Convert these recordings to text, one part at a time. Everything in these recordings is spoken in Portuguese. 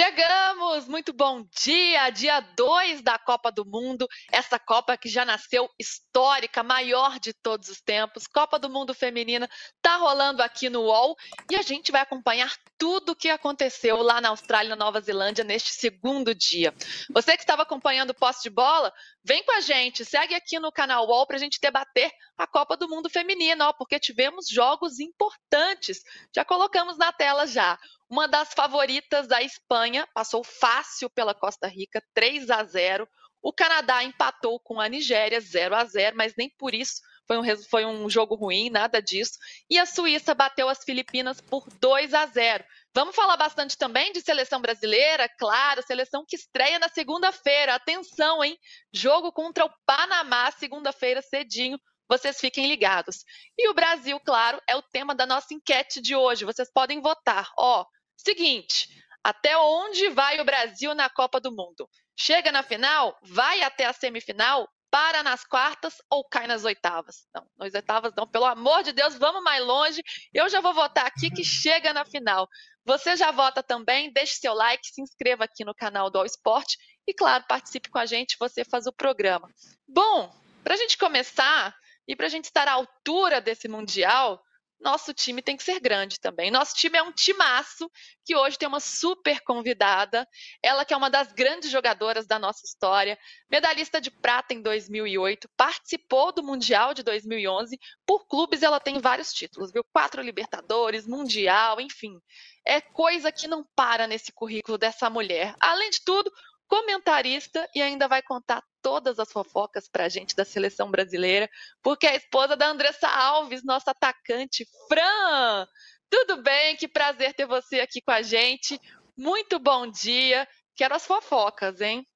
Chegamos! Muito bom dia! Dia 2 da Copa do Mundo. Essa Copa que já nasceu histórica, maior de todos os tempos. Copa do Mundo Feminina tá rolando aqui no UOL e a gente vai acompanhar tudo o que aconteceu lá na Austrália e na Nova Zelândia neste segundo dia. Você que estava acompanhando o posse de bola, vem com a gente, segue aqui no canal UOL para a gente debater a Copa do Mundo Feminina, ó, porque tivemos jogos importantes. Já colocamos na tela já. Uma das favoritas da Espanha passou fácil pela Costa Rica, 3 a 0. O Canadá empatou com a Nigéria 0 a 0, mas nem por isso foi um, foi um jogo ruim, nada disso. E a Suíça bateu as Filipinas por 2 a 0. Vamos falar bastante também de seleção brasileira, claro, seleção que estreia na segunda-feira. Atenção, hein? Jogo contra o Panamá, segunda-feira cedinho. Vocês fiquem ligados. E o Brasil, claro, é o tema da nossa enquete de hoje. Vocês podem votar. Ó, Seguinte, até onde vai o Brasil na Copa do Mundo? Chega na final? Vai até a semifinal? Para nas quartas ou cai nas oitavas? Não, nas oitavas não, pelo amor de Deus, vamos mais longe. Eu já vou votar aqui que chega na final. Você já vota também? Deixe seu like, se inscreva aqui no canal do All Sport e, claro, participe com a gente, você faz o programa. Bom, para a gente começar e para a gente estar à altura desse Mundial, nosso time tem que ser grande também. Nosso time é um timaço que hoje tem uma super convidada, ela que é uma das grandes jogadoras da nossa história, medalhista de prata em 2008, participou do Mundial de 2011. Por clubes ela tem vários títulos, viu? Quatro Libertadores, Mundial, enfim. É coisa que não para nesse currículo dessa mulher. Além de tudo, comentarista e ainda vai contar todas as fofocas para a gente da seleção brasileira, porque é a esposa da Andressa Alves, nossa atacante. Fran, tudo bem? Que prazer ter você aqui com a gente. Muito bom dia. Quero as fofocas, hein?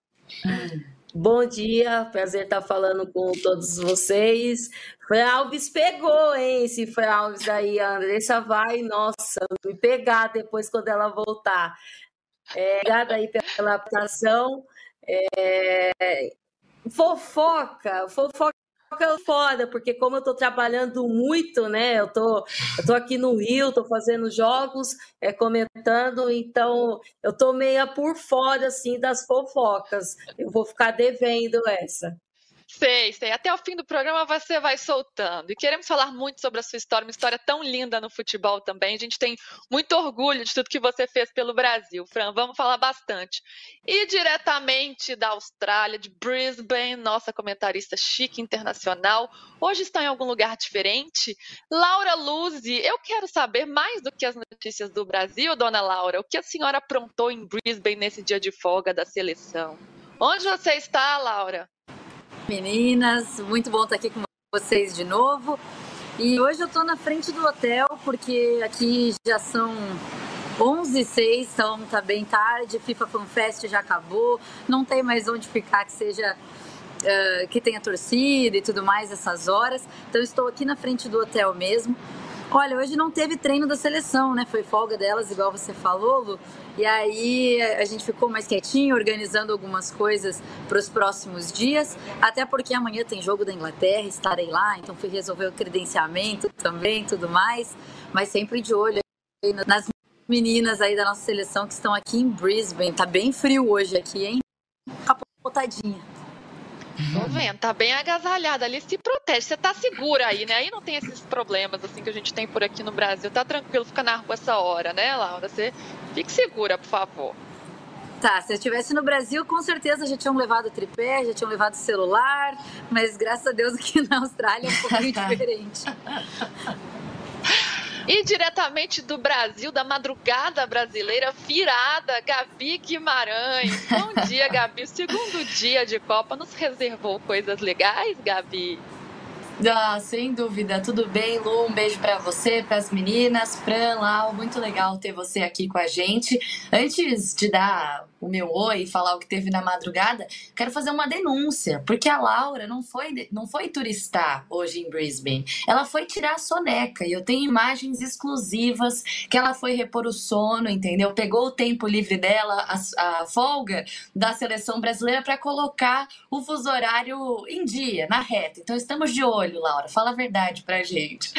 Bom dia, prazer estar falando com todos vocês. Alves pegou, hein? Esse Alves aí, a Andressa vai, nossa, me pegar depois quando ela voltar. É, obrigada aí pela apresentação. É, fofoca, fofoca é foda, porque como eu estou trabalhando muito, né? Eu tô, eu tô aqui no Rio, estou fazendo jogos, é, comentando, então eu tô meia por fora assim das fofocas. Eu vou ficar devendo essa. Sei, sei. Até o fim do programa você vai soltando. E queremos falar muito sobre a sua história, uma história tão linda no futebol também. A gente tem muito orgulho de tudo que você fez pelo Brasil, Fran. Vamos falar bastante. E diretamente da Austrália, de Brisbane, nossa comentarista chique internacional, hoje está em algum lugar diferente. Laura Luzi, eu quero saber mais do que as notícias do Brasil, dona Laura. O que a senhora aprontou em Brisbane nesse dia de folga da seleção? Onde você está, Laura? Meninas, muito bom estar aqui com vocês de novo. E hoje eu estou na frente do hotel porque aqui já são 11 e 6, então tá bem tarde. FIFA Fan Fest já acabou, não tem mais onde ficar que seja uh, que tenha torcida e tudo mais essas horas. Então estou aqui na frente do hotel mesmo. Olha, hoje não teve treino da seleção, né? Foi folga delas, igual você falou, Lu. E aí a gente ficou mais quietinho, organizando algumas coisas para os próximos dias, até porque amanhã tem jogo da Inglaterra, estarei lá, então fui resolver o credenciamento também, tudo mais, mas sempre de olho nas meninas aí da nossa seleção que estão aqui em Brisbane. Tá bem frio hoje aqui, hein? Capotadinha. Tô vendo, tá bem agasalhada ali, se protege. Você tá segura aí, né? Aí não tem esses problemas assim que a gente tem por aqui no Brasil. Tá tranquilo ficar na rua essa hora, né, Laura? Você fique segura, por favor. Tá, se eu estivesse no Brasil, com certeza já tinham levado tripé, já tinham levado celular, mas graças a Deus aqui na Austrália é um pouquinho diferente. E diretamente do Brasil, da madrugada brasileira, virada, Gabi Guimarães. Bom dia, Gabi. O segundo dia de Copa nos reservou coisas legais, Gabi? Ah, sem dúvida. Tudo bem, Lu? Um beijo para você, para as meninas, Fran, Lau. Muito legal ter você aqui com a gente. Antes de dar o meu oi e falar o que teve na madrugada, quero fazer uma denúncia, porque a Laura não foi, não foi turistar hoje em Brisbane. Ela foi tirar a soneca e eu tenho imagens exclusivas que ela foi repor o sono, entendeu? Pegou o tempo livre dela, a, a folga da seleção brasileira para colocar o fuso horário em dia, na reta. Então estamos de olho, Laura. Fala a verdade pra gente.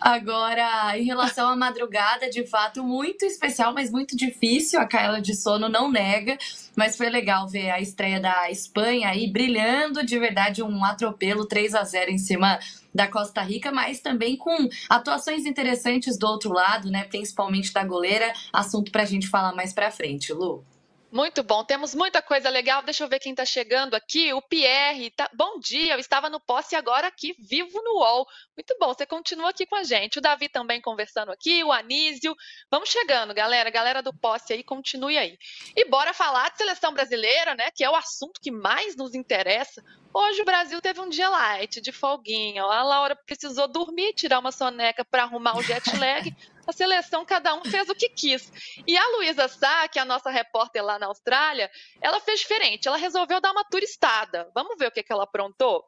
Agora, em relação à madrugada, de fato, muito especial, mas muito difícil. A Kaela de Sono não nega, mas foi legal ver a estreia da Espanha aí brilhando de verdade um atropelo 3 a 0 em cima da Costa Rica, mas também com atuações interessantes do outro lado, né? Principalmente da goleira, assunto para a gente falar mais para frente, Lu. Muito bom, temos muita coisa legal. Deixa eu ver quem está chegando aqui. O Pierre, tá... bom dia, eu estava no posse agora aqui, vivo no UOL. Muito bom, você continua aqui com a gente. O Davi também conversando aqui, o Anísio. Vamos chegando, galera. Galera do posse aí, continue aí. E bora falar de seleção brasileira, né? Que é o assunto que mais nos interessa. Hoje o Brasil teve um dia light, de folguinha. A Laura precisou dormir, tirar uma soneca para arrumar o jet lag a seleção, cada um fez o que quis. E a Luísa Sá, que é a nossa repórter lá na Austrália, ela fez diferente, ela resolveu dar uma turistada. Vamos ver o que, que ela aprontou?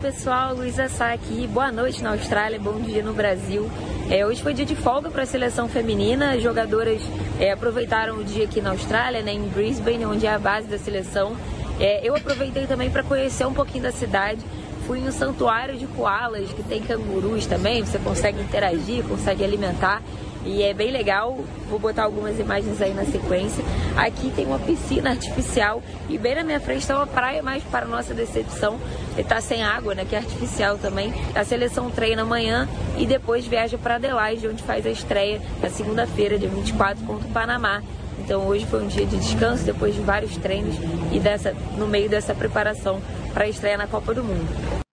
Pessoal, Luísa Sá aqui, boa noite na Austrália, bom dia no Brasil. É, hoje foi dia de folga para a seleção feminina, as jogadoras é, aproveitaram o dia aqui na Austrália, né, em Brisbane, onde é a base da seleção. É, eu aproveitei também para conhecer um pouquinho da cidade, Fui no santuário de koalas, que tem cangurus também, você consegue interagir, consegue alimentar. E é bem legal, vou botar algumas imagens aí na sequência. Aqui tem uma piscina artificial e bem na minha frente está uma praia, mas para nossa decepção, está sem água, né, que é artificial também. A seleção treina amanhã e depois viaja para Adelaide, onde faz a estreia na segunda-feira, dia 24, contra o Panamá. Então hoje foi um dia de descanso depois de vários treinos e dessa, no meio dessa preparação para a estreia na Copa do Mundo.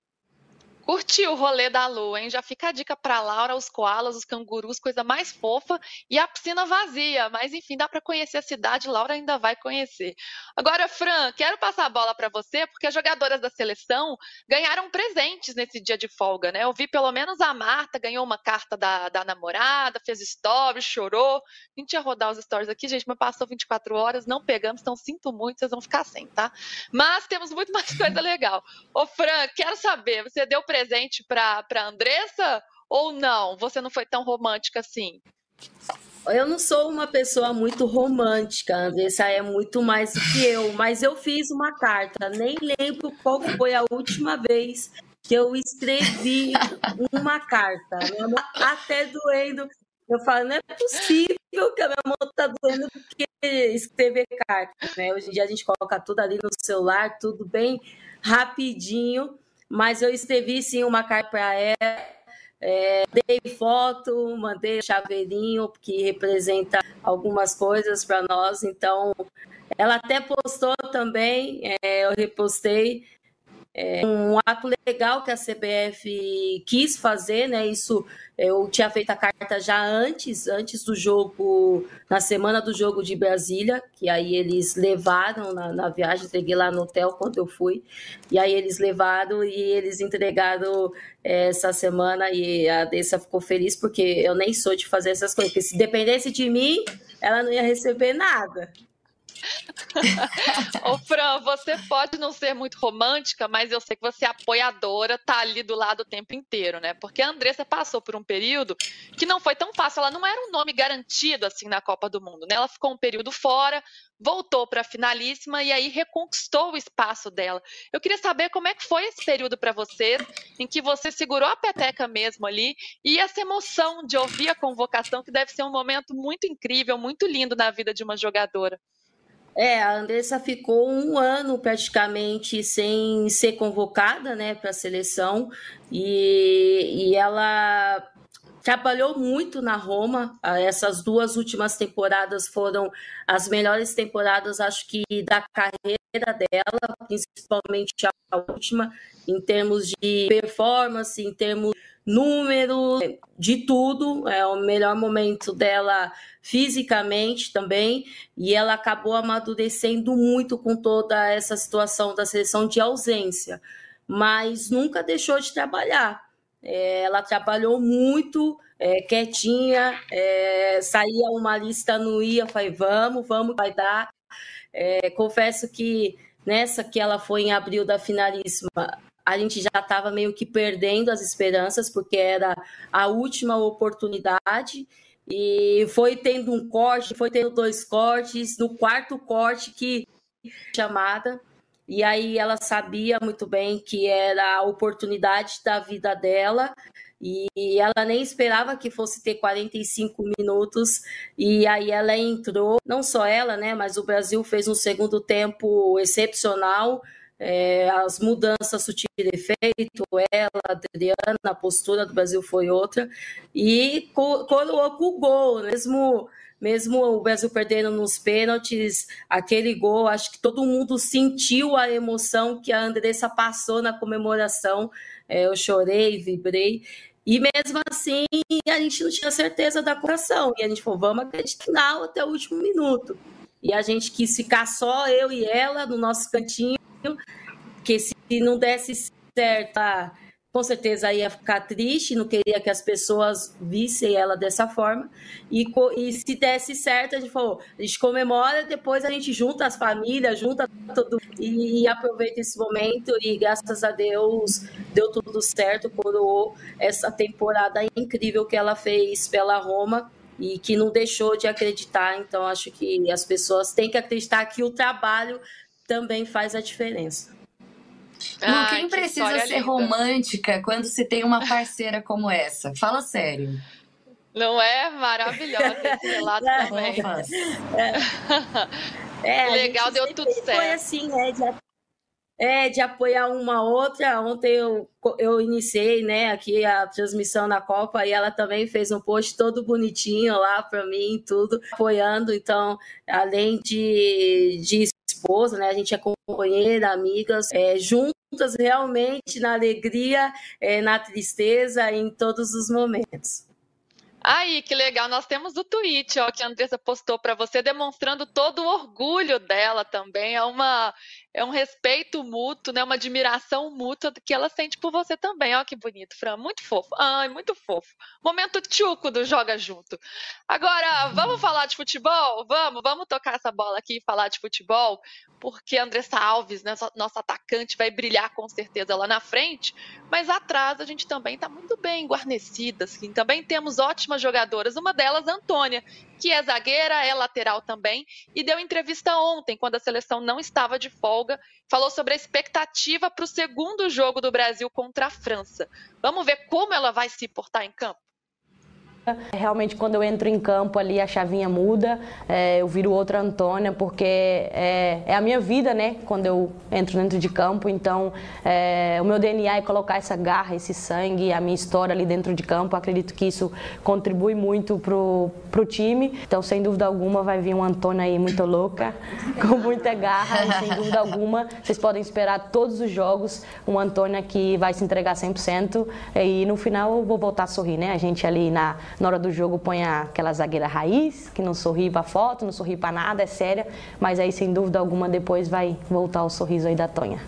Curti o rolê da lua, hein? Já fica a dica para Laura, os koalas, os cangurus, coisa mais fofa e a piscina vazia. Mas enfim, dá para conhecer a cidade, Laura ainda vai conhecer. Agora, Fran, quero passar a bola para você, porque as jogadoras da seleção ganharam presentes nesse dia de folga, né? Eu vi pelo menos a Marta ganhou uma carta da, da namorada, fez stories, chorou. A gente ia rodar os stories aqui, gente, mas passou 24 horas, não pegamos, então sinto muito, vocês vão ficar sem, tá? Mas temos muito mais coisa legal. Ô, Fran, quero saber, você deu presente presente para Andressa ou não? Você não foi tão romântica assim? Eu não sou uma pessoa muito romântica, Andressa é muito mais do que eu, mas eu fiz uma carta, nem lembro qual foi a última vez que eu escrevi uma carta. Tá até doendo. Eu falo, não é possível que a minha mão tá doendo porque escrever carta. Né? Hoje em dia a gente coloca tudo ali no celular, tudo bem rapidinho mas eu escrevi sim uma carta para ela, é, dei foto, mandei chaveirinho que representa algumas coisas para nós. Então, ela até postou também, é, eu repostei é um ato legal que a CBF quis fazer, né? Isso eu tinha feito a carta já antes, antes do jogo, na semana do jogo de Brasília, que aí eles levaram na, na viagem, entreguei lá no hotel quando eu fui, e aí eles levaram e eles entregaram é, essa semana e a Dessa ficou feliz porque eu nem sou de fazer essas coisas, porque se dependesse de mim, ela não ia receber nada. Ô, Fran, você pode não ser muito romântica, mas eu sei que você é apoiadora, tá ali do lado o tempo inteiro, né? Porque a Andressa passou por um período que não foi tão fácil. Ela não era um nome garantido assim na Copa do Mundo, né? Ela ficou um período fora, voltou para a finalíssima e aí reconquistou o espaço dela. Eu queria saber como é que foi esse período para você, em que você segurou a peteca mesmo ali e essa emoção de ouvir a convocação, que deve ser um momento muito incrível, muito lindo na vida de uma jogadora. É, a Andressa ficou um ano praticamente sem ser convocada né, para a seleção e, e ela trabalhou muito na Roma. Essas duas últimas temporadas foram as melhores temporadas, acho que, da carreira dela, principalmente a última, em termos de performance, em termos número, de tudo. É o melhor momento dela fisicamente também. E ela acabou amadurecendo muito com toda essa situação da seleção de ausência, mas nunca deixou de trabalhar. É, ela trabalhou muito, é, quietinha, é, saía uma lista, não ia, falei, vamos, vamos, vai dar. É, confesso que nessa que ela foi em abril da finalíssima, a gente já estava meio que perdendo as esperanças, porque era a última oportunidade, e foi tendo um corte, foi tendo dois cortes, no quarto corte que chamada, e aí ela sabia muito bem que era a oportunidade da vida dela e ela nem esperava que fosse ter 45 minutos e aí ela entrou, não só ela, né, mas o Brasil fez um segundo tempo excepcional. É, as mudanças surtiram efeito, ela, Adriana, a postura do Brasil foi outra, e coroou com o gol, mesmo mesmo o Brasil perdendo nos pênaltis, aquele gol, acho que todo mundo sentiu a emoção que a Andressa passou na comemoração. É, eu chorei, vibrei. E mesmo assim, a gente não tinha certeza da coração. E a gente falou, vamos acreditar até o último minuto. E a gente quis ficar só eu e ela no nosso cantinho, que se não desse certo, ah, com certeza ia ficar triste, não queria que as pessoas vissem ela dessa forma. E, e se desse certo, a gente falou, a gente comemora, depois a gente junta as famílias, junta tudo e, e aproveita esse momento. E graças a Deus deu tudo certo, coroou essa temporada incrível que ela fez pela Roma e que não deixou de acreditar. Então, acho que as pessoas têm que acreditar que o trabalho também faz a diferença. Lu, quem que precisa ser linda. romântica quando se tem uma parceira como essa? Fala sério. Não é maravilhosa esse relato é, também. É, é legal, deu tudo certo. Foi assim, né? De, é, de apoiar uma outra. Ontem eu, eu iniciei né, aqui a transmissão na Copa e ela também fez um post todo bonitinho lá para mim, tudo, apoiando. Então, além de, de esposa, né? A gente é companheira, amigas, é, juntas realmente na alegria, é, na tristeza, em todos os momentos. Aí, que legal. Nós temos o tweet ó, que a Andressa postou para você, demonstrando todo o orgulho dela também. É uma, é um respeito mútuo, né? Uma admiração mútua que ela sente por você também. Olha que bonito, Fran. Muito fofo. Ai, muito fofo. Momento tchuco do Joga Junto. Agora, vamos falar de futebol? Vamos, vamos tocar essa bola aqui e falar de futebol, porque Andressa Alves, né, nossa atacante, vai brilhar com certeza lá na frente, mas atrás a gente também está muito bem guarnecida. Assim. Também temos ótimas jogadoras, uma delas, Antônia, que é zagueira, é lateral também, e deu entrevista ontem, quando a seleção não estava de folga, falou sobre a expectativa para o segundo jogo do Brasil contra a França. Vamos ver como ela vai se portar em campo? Realmente, quando eu entro em campo ali, a chavinha muda, é, eu viro outra Antônia, porque é, é, a minha vida, né? Quando eu entro dentro de campo. Então, é, o meu DNA é colocar essa garra, esse sangue, a minha história ali dentro de campo. Acredito que isso contribui muito pro, pro time. Então, sem dúvida alguma, vai vir uma Antônia aí muito louca, com muita garra. Sem dúvida alguma, vocês podem esperar todos os jogos uma Antônia que vai se entregar 100%. E no final, eu vou voltar a sorrir, né? A gente ali na na hora do jogo põe aquela zagueira raiz, que não sorri para foto, não sorri para nada, é séria, mas aí sem dúvida alguma depois vai voltar o sorriso aí da Tonha.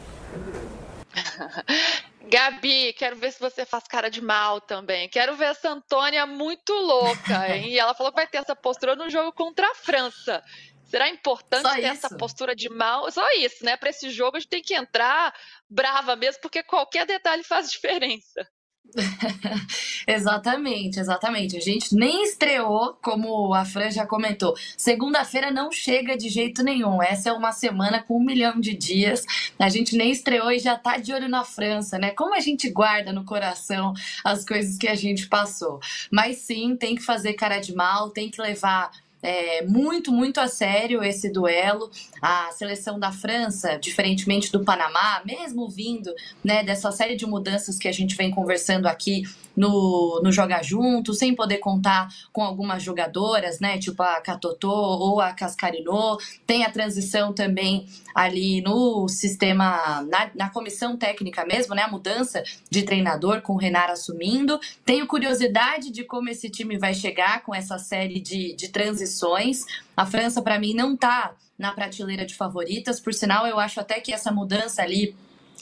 Gabi, quero ver se você faz cara de mal também. Quero ver essa Antônia muito louca, hein? E ela falou que vai ter essa postura no jogo contra a França. Será importante Só ter isso? essa postura de mal? Só isso, né? Para esse jogo a gente tem que entrar brava mesmo, porque qualquer detalhe faz diferença. exatamente, exatamente. A gente nem estreou, como a Fran já comentou. Segunda-feira não chega de jeito nenhum. Essa é uma semana com um milhão de dias. A gente nem estreou e já tá de olho na França, né? Como a gente guarda no coração as coisas que a gente passou. Mas sim, tem que fazer cara de mal, tem que levar é, muito, muito a sério esse duelo. A seleção da França, diferentemente do Panamá, mesmo vindo né, dessa série de mudanças que a gente vem conversando aqui no, no Jogar Junto, sem poder contar com algumas jogadoras, né? Tipo a Catotô ou a Cascarinô. Tem a transição também ali no sistema, na, na comissão técnica mesmo, né? A mudança de treinador com o Renar assumindo. Tenho curiosidade de como esse time vai chegar com essa série de, de transições. A França, para mim, não tá na prateleira de favoritas. Por sinal, eu acho até que essa mudança ali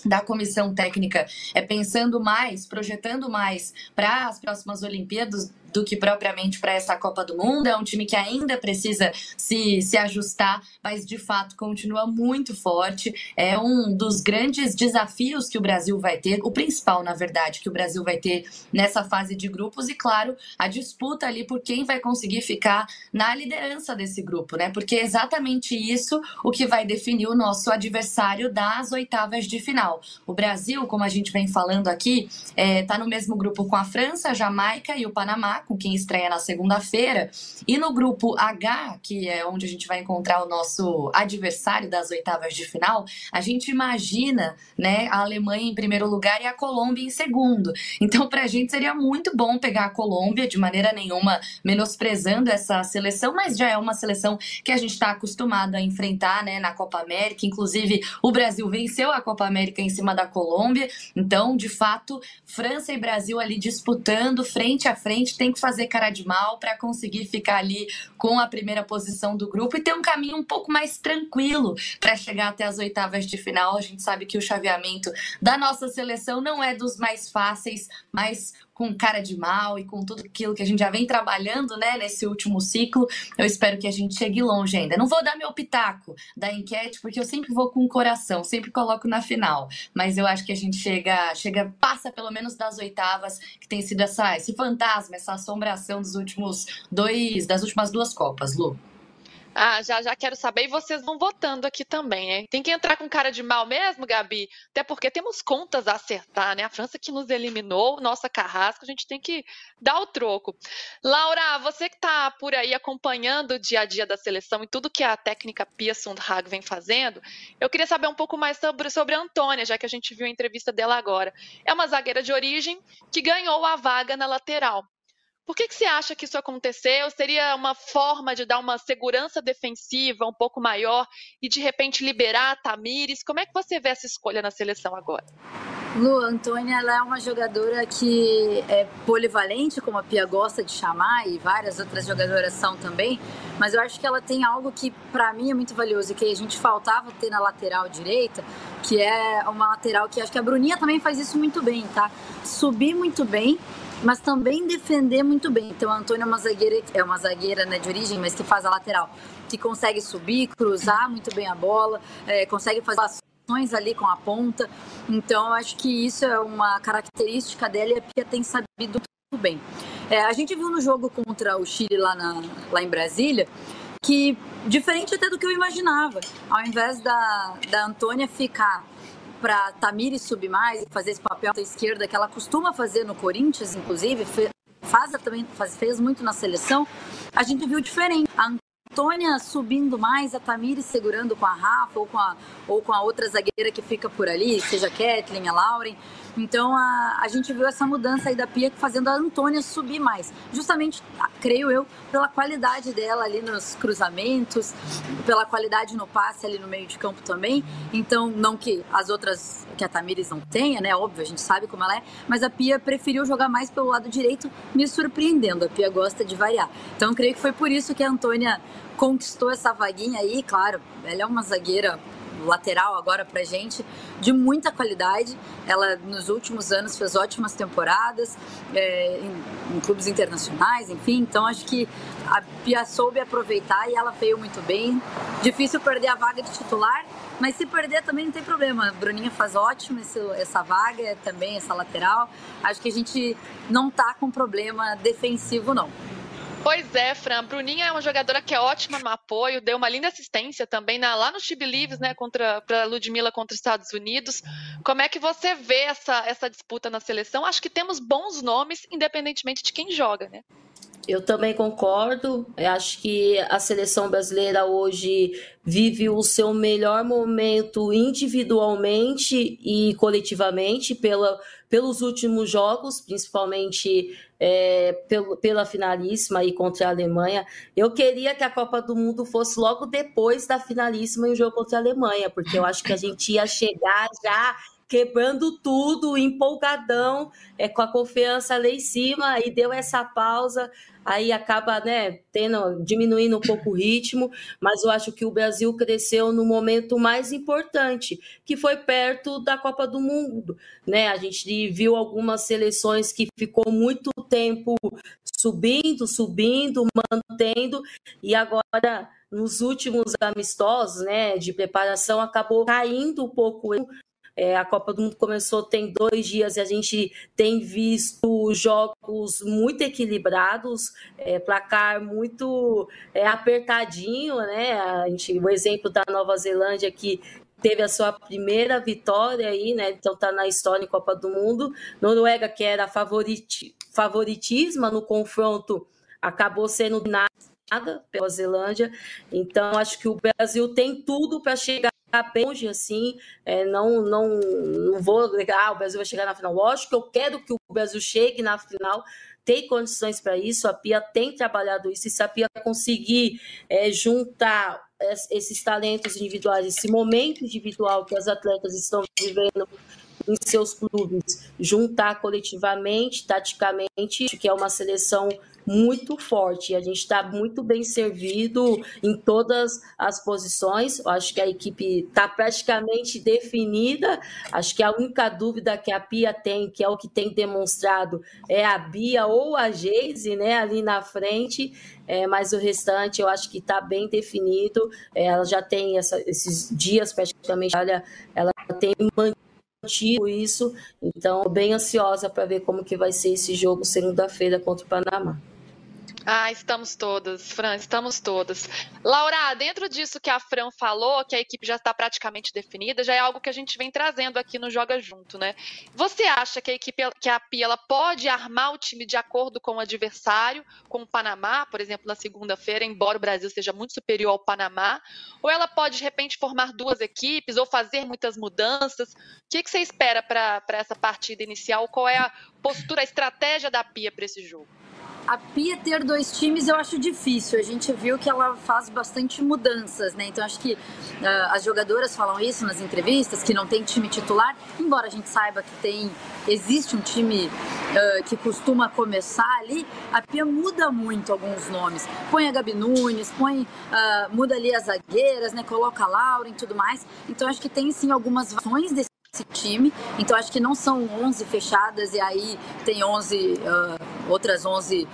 da comissão técnica é pensando mais, projetando mais para as próximas Olimpíadas, do que propriamente para essa Copa do Mundo. É um time que ainda precisa se, se ajustar, mas de fato continua muito forte. É um dos grandes desafios que o Brasil vai ter, o principal, na verdade, que o Brasil vai ter nessa fase de grupos, e claro, a disputa ali por quem vai conseguir ficar na liderança desse grupo, né? Porque é exatamente isso o que vai definir o nosso adversário das oitavas de final. O Brasil, como a gente vem falando aqui, está é, tá no mesmo grupo com a França, a Jamaica e o Panamá, com quem estreia na segunda-feira. E no grupo H, que é onde a gente vai encontrar o nosso adversário das oitavas de final, a gente imagina né, a Alemanha em primeiro lugar e a Colômbia em segundo. Então, para a gente seria muito bom pegar a Colômbia, de maneira nenhuma menosprezando essa seleção, mas já é uma seleção que a gente está acostumado a enfrentar né, na Copa América. Inclusive, o Brasil venceu a Copa América em cima da Colômbia. Então, de fato, França e Brasil ali disputando frente a frente, tem que fazer cara de mal para conseguir ficar ali com a primeira posição do grupo e ter um caminho um pouco mais tranquilo para chegar até as oitavas de final. A gente sabe que o chaveamento da nossa seleção não é dos mais fáceis, mas com cara de mal e com tudo aquilo que a gente já vem trabalhando, né, nesse último ciclo, eu espero que a gente chegue longe ainda. Não vou dar meu pitaco da enquete, porque eu sempre vou com o coração, sempre coloco na final, mas eu acho que a gente chega, chega passa pelo menos das oitavas, que tem sido essa, esse fantasma, essa assombração dos últimos dois, das últimas duas Copas, Lu. Ah, já já quero saber. E vocês vão votando aqui também, hein? Tem que entrar com cara de mal mesmo, Gabi? Até porque temos contas a acertar, né? A França que nos eliminou, nossa carrasca, a gente tem que dar o troco. Laura, você que está por aí acompanhando o dia a dia da seleção e tudo que a técnica Pia Sundhag vem fazendo, eu queria saber um pouco mais sobre, sobre a Antônia, já que a gente viu a entrevista dela agora. É uma zagueira de origem que ganhou a vaga na lateral. Por que, que você acha que isso aconteceu? Seria uma forma de dar uma segurança defensiva um pouco maior e de repente liberar a Tamires? Como é que você vê essa escolha na seleção agora? Lu, Antônia ela é uma jogadora que é polivalente, como a Pia gosta de chamar, e várias outras jogadoras são também, mas eu acho que ela tem algo que para mim é muito valioso que a gente faltava ter na lateral direita, que é uma lateral que acho que a Bruninha também faz isso muito bem, tá? Subir muito bem mas também defender muito bem. Então a Antônia é uma zagueira, é uma zagueira né, de origem, mas que faz a lateral, que consegue subir, cruzar muito bem a bola, é, consegue fazer ações ali com a ponta. Então acho que isso é uma característica dela e a Pia tem sabido muito bem. É, a gente viu no jogo contra o Chile lá, na, lá em Brasília que diferente até do que eu imaginava. Ao invés da, da Antônia ficar para Tamires subir mais e fazer esse papel da esquerda que ela costuma fazer no Corinthians, inclusive, faz também faz, fez muito na seleção, a gente viu diferente. A Antônia subindo mais, a Tamires segurando com a Rafa ou com a, ou com a outra zagueira que fica por ali, seja a Kathleen, a Lauren. Então a, a gente viu essa mudança aí da Pia fazendo a Antônia subir mais. Justamente, creio eu, pela qualidade dela ali nos cruzamentos, pela qualidade no passe ali no meio de campo também. Então, não que as outras, que a Tamires não tenha, né? Óbvio, a gente sabe como ela é, mas a Pia preferiu jogar mais pelo lado direito, me surpreendendo. A Pia gosta de variar. Então, creio que foi por isso que a Antônia conquistou essa vaguinha aí, claro, ela é uma zagueira lateral agora pra gente, de muita qualidade. Ela, nos últimos anos, fez ótimas temporadas é, em, em, clubes internacionais, enfim. Então, acho que a Pia soube aproveitar e ela veio muito bem. Difícil perder a vaga de titular, mas se perder também não tem problema. A Bruninha faz ótimo esse, essa vaga, também essa lateral. Acho que a gente não tá com problema defensivo, não. Pois é, Fran. Bruninha é uma jogadora que é ótima no apoio, deu uma linda assistência também na, lá no She Believes, né, contra para Ludmilla contra os Estados Unidos. Como é que você vê essa, essa disputa na seleção? Acho que temos bons nomes, independentemente de quem joga, né? Eu também concordo. Eu acho que a seleção brasileira hoje vive o seu melhor momento individualmente e coletivamente pela, pelos últimos jogos, principalmente é, pelo, pela finalíssima aí contra a Alemanha. Eu queria que a Copa do Mundo fosse logo depois da finalíssima e o jogo contra a Alemanha, porque eu acho que a gente ia chegar já quebrando tudo, empolgadão, é, com a confiança lá em cima, e deu essa pausa, aí acaba né, tendo, diminuindo um pouco o ritmo, mas eu acho que o Brasil cresceu no momento mais importante, que foi perto da Copa do Mundo. Né? A gente viu algumas seleções que ficou muito tempo subindo, subindo, mantendo, e agora nos últimos amistosos né, de preparação acabou caindo um pouco é, a Copa do Mundo começou tem dois dias e a gente tem visto jogos muito equilibrados, é, placar muito é, apertadinho, né? A gente, o exemplo da Nova Zelândia que teve a sua primeira vitória aí, né? Então tá na história em Copa do Mundo. Noruega, que era favoriti, favoritismo no confronto, acabou sendo nada pela Zelândia. Então acho que o Brasil tem tudo para chegar longe assim, é, não, não, não vou ah, o Brasil vai chegar na final. Lógico que eu quero que o Brasil chegue na final, tem condições para isso, a Pia tem trabalhado isso, e se a Pia conseguir é, juntar esses talentos individuais, esse momento individual que as atletas estão vivendo em seus clubes, juntar coletivamente, taticamente, que é uma seleção muito forte. A gente está muito bem servido em todas as posições. Eu acho que a equipe está praticamente definida. Acho que a única dúvida que a Pia tem, que é o que tem demonstrado, é a Bia ou a Geise, né, ali na frente. É, mas o restante eu acho que está bem definido. É, ela já tem essa, esses dias praticamente, ela, ela tem mantido isso. Então, bem ansiosa para ver como que vai ser esse jogo segunda-feira contra o Panamá. Ah, estamos todas, Fran, estamos todas. Laura, dentro disso que a Fran falou, que a equipe já está praticamente definida, já é algo que a gente vem trazendo aqui no Joga Junto, né? Você acha que a equipe, que a Pia, ela pode armar o time de acordo com o adversário, com o Panamá, por exemplo, na segunda-feira, embora o Brasil seja muito superior ao Panamá, ou ela pode, de repente, formar duas equipes ou fazer muitas mudanças? O que, que você espera para essa partida inicial? Qual é a postura, a estratégia da Pia para esse jogo? A Pia ter dois times eu acho difícil. A gente viu que ela faz bastante mudanças, né? Então acho que uh, as jogadoras falam isso nas entrevistas, que não tem time titular, embora a gente saiba que tem, existe um time uh, que costuma começar ali, a Pia muda muito alguns nomes. Põe a Gabi Nunes, põe, uh, muda ali as zagueiras, né? Coloca a Laura e tudo mais. Então acho que tem sim algumas variações desse esse time. Então acho que não são 11 fechadas e aí tem 11 uh, outras 11 uh,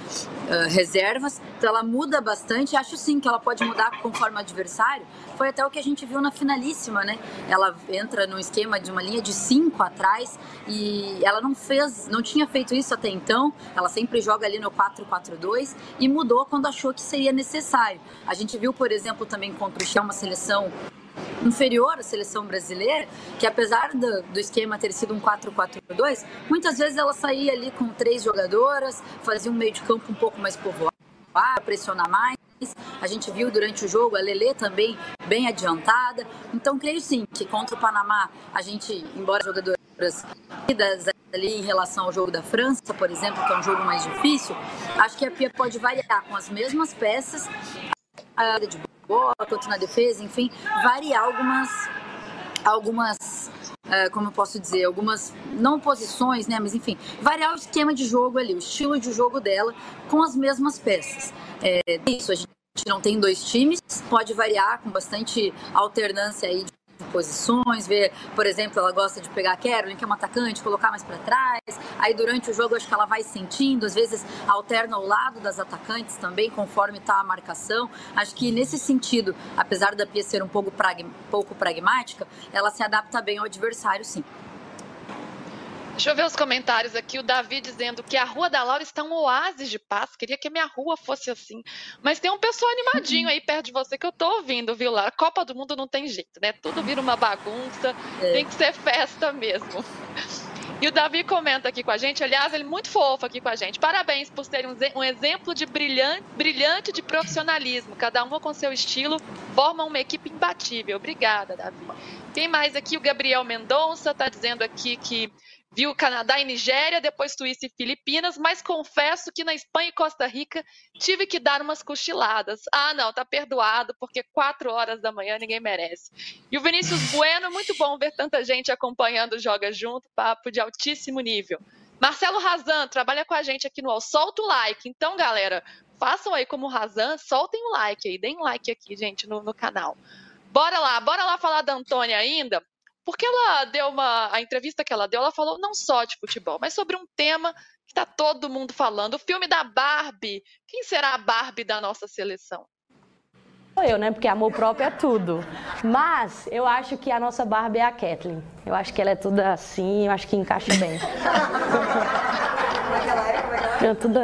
reservas. Então ela muda bastante. Acho sim que ela pode mudar conforme o adversário. Foi até o que a gente viu na finalíssima, né? Ela entra no esquema de uma linha de 5 atrás e ela não fez, não tinha feito isso até então. Ela sempre joga ali no 4-4-2 e mudou quando achou que seria necessário. A gente viu, por exemplo, também contra o Chelsea uma seleção inferior à seleção brasileira, que apesar do, do esquema ter sido um 4-4-2, muitas vezes ela saía ali com três jogadoras, fazia um meio de campo um pouco mais povoado, pressionar mais. A gente viu durante o jogo a Lele também bem adiantada. Então, creio sim que contra o Panamá, a gente, embora jogadoras ali em relação ao jogo da França, por exemplo, que é um jogo mais difícil, acho que a Pia pode variar com as mesmas peças, a de bola, quanto na defesa, enfim, variar algumas, algumas uh, como eu posso dizer, algumas, não posições, né, mas enfim, variar o esquema de jogo ali, o estilo de jogo dela com as mesmas peças. É, isso, a gente não tem dois times, pode variar com bastante alternância aí de posições, ver, por exemplo, ela gosta de pegar a Carolyn, que é uma atacante, colocar mais para trás. Aí durante o jogo acho que ela vai sentindo, às vezes alterna o lado das atacantes também, conforme está a marcação. Acho que nesse sentido, apesar da Pia ser um pouco, pouco pragmática, ela se adapta bem ao adversário, sim. Deixa eu ver os comentários aqui. O Davi dizendo que a Rua da Laura está um oásis de paz. Queria que a minha rua fosse assim. Mas tem um pessoal animadinho aí perto de você que eu tô ouvindo, viu, Laura? Copa do Mundo não tem jeito, né? Tudo vira uma bagunça. É. Tem que ser festa mesmo. E o Davi comenta aqui com a gente, aliás, ele é muito fofo aqui com a gente. Parabéns por serem um exemplo de brilhante, brilhante de profissionalismo. Cada uma com seu estilo forma uma equipe imbatível. Obrigada, Davi. Quem mais aqui? O Gabriel Mendonça está dizendo aqui que viu Canadá e Nigéria, depois Suíça e Filipinas, mas confesso que na Espanha e Costa Rica tive que dar umas cochiladas. Ah, não, tá perdoado, porque quatro horas da manhã ninguém merece. E o Vinícius Bueno, muito bom ver tanta gente acompanhando Joga Junto, papo de altíssimo nível. Marcelo Razan trabalha com a gente aqui no UOL. Solta o like. Então, galera, façam aí como o Razan, soltem o like aí, deem like aqui, gente, no, no canal. Bora lá, bora lá falar da Antônia ainda porque ela deu uma. A entrevista que ela deu, ela falou não só de futebol, mas sobre um tema que está todo mundo falando. O filme da Barbie. Quem será a Barbie da nossa seleção? Sou eu, né? Porque amor próprio é tudo. Mas eu acho que a nossa Barbie é a Kathleen. Eu acho que ela é tudo assim, eu acho que encaixa bem. eu tudo.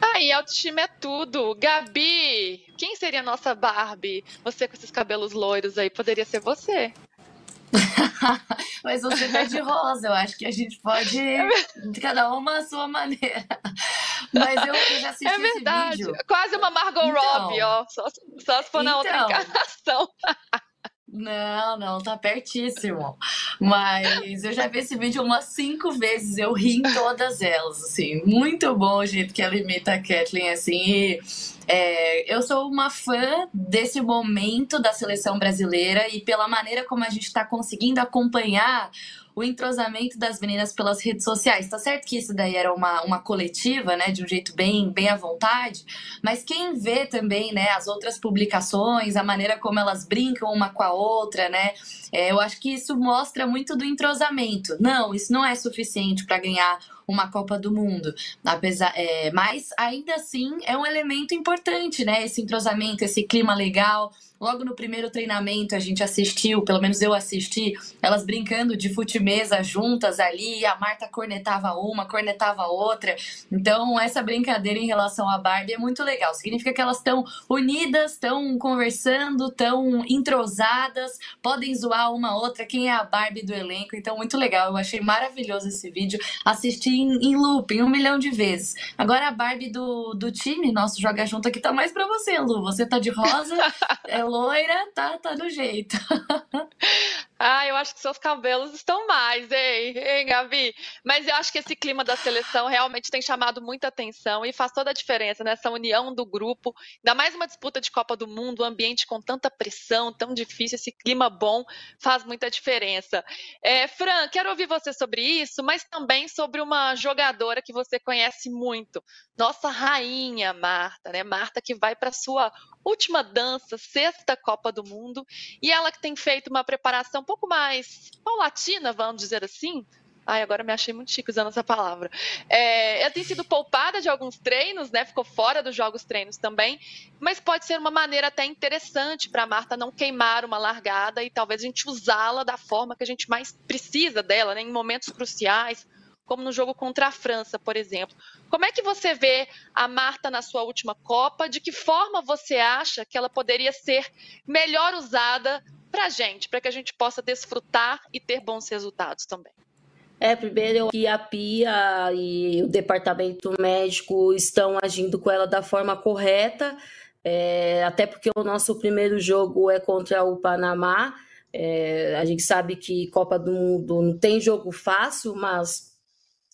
Aí, autoestima é tudo. Gabi, quem seria a nossa Barbie? Você com esses cabelos loiros aí, poderia ser você. Mas você tá de rosa, eu acho que a gente pode. É cada uma a sua maneira. Mas eu, eu já assisti é verdade. Quase uma Margot então, Robbie, ó. Só, só se for na outra então. encarnação. Não, não, tá pertíssimo. Mas eu já vi esse vídeo umas cinco vezes, eu ri em todas elas, assim. Muito bom o jeito que ela imita a Kathleen, assim. E, é, eu sou uma fã desse momento da seleção brasileira e pela maneira como a gente está conseguindo acompanhar o entrosamento das meninas pelas redes sociais. Tá certo que isso daí era uma, uma coletiva, né, de um jeito bem, bem à vontade, mas quem vê também, né, as outras publicações, a maneira como elas brincam uma com a outra, né, é, eu acho que isso mostra muito do entrosamento. Não, isso não é suficiente para ganhar uma Copa do Mundo. Apesar, é, mas ainda assim é um elemento importante, né? Esse entrosamento, esse clima legal. Logo no primeiro treinamento a gente assistiu, pelo menos eu assisti, elas brincando de fute-mesa juntas ali, a Marta cornetava uma, cornetava outra. Então, essa brincadeira em relação à Barbie é muito legal. Significa que elas estão unidas, estão conversando, estão entrosadas, podem zoar uma outra, quem é a Barbie do elenco. Então, muito legal. Eu achei maravilhoso esse vídeo. Assisti em, em looping um milhão de vezes. Agora a Barbie do, do time, nosso Joga Junto aqui, tá mais pra você, Lu. Você tá de rosa, é loira, tá, tá no jeito. Ah, eu acho que seus cabelos estão mais, hein, hein, Gabi? Mas eu acho que esse clima da seleção realmente tem chamado muita atenção e faz toda a diferença nessa união do grupo. Ainda mais uma disputa de Copa do Mundo, um ambiente com tanta pressão, tão difícil, esse clima bom faz muita diferença. É, Fran, quero ouvir você sobre isso, mas também sobre uma jogadora que você conhece muito, nossa rainha Marta, né? Marta que vai para sua última dança, sexta Copa do Mundo, e ela que tem feito uma preparação pouco mais paulatina, vamos dizer assim. Ai, agora me achei muito chique usando essa palavra. É, ela tem sido poupada de alguns treinos, né? Ficou fora dos jogos treinos também, mas pode ser uma maneira até interessante para a Marta não queimar uma largada e talvez a gente usá-la da forma que a gente mais precisa dela, né? Em momentos cruciais, como no jogo contra a França, por exemplo. Como é que você vê a Marta na sua última Copa? De que forma você acha que ela poderia ser melhor usada para a gente, para que a gente possa desfrutar e ter bons resultados também? É, primeiro que a PIA e o departamento médico estão agindo com ela da forma correta, é, até porque o nosso primeiro jogo é contra o Panamá. É, a gente sabe que Copa do Mundo não tem jogo fácil, mas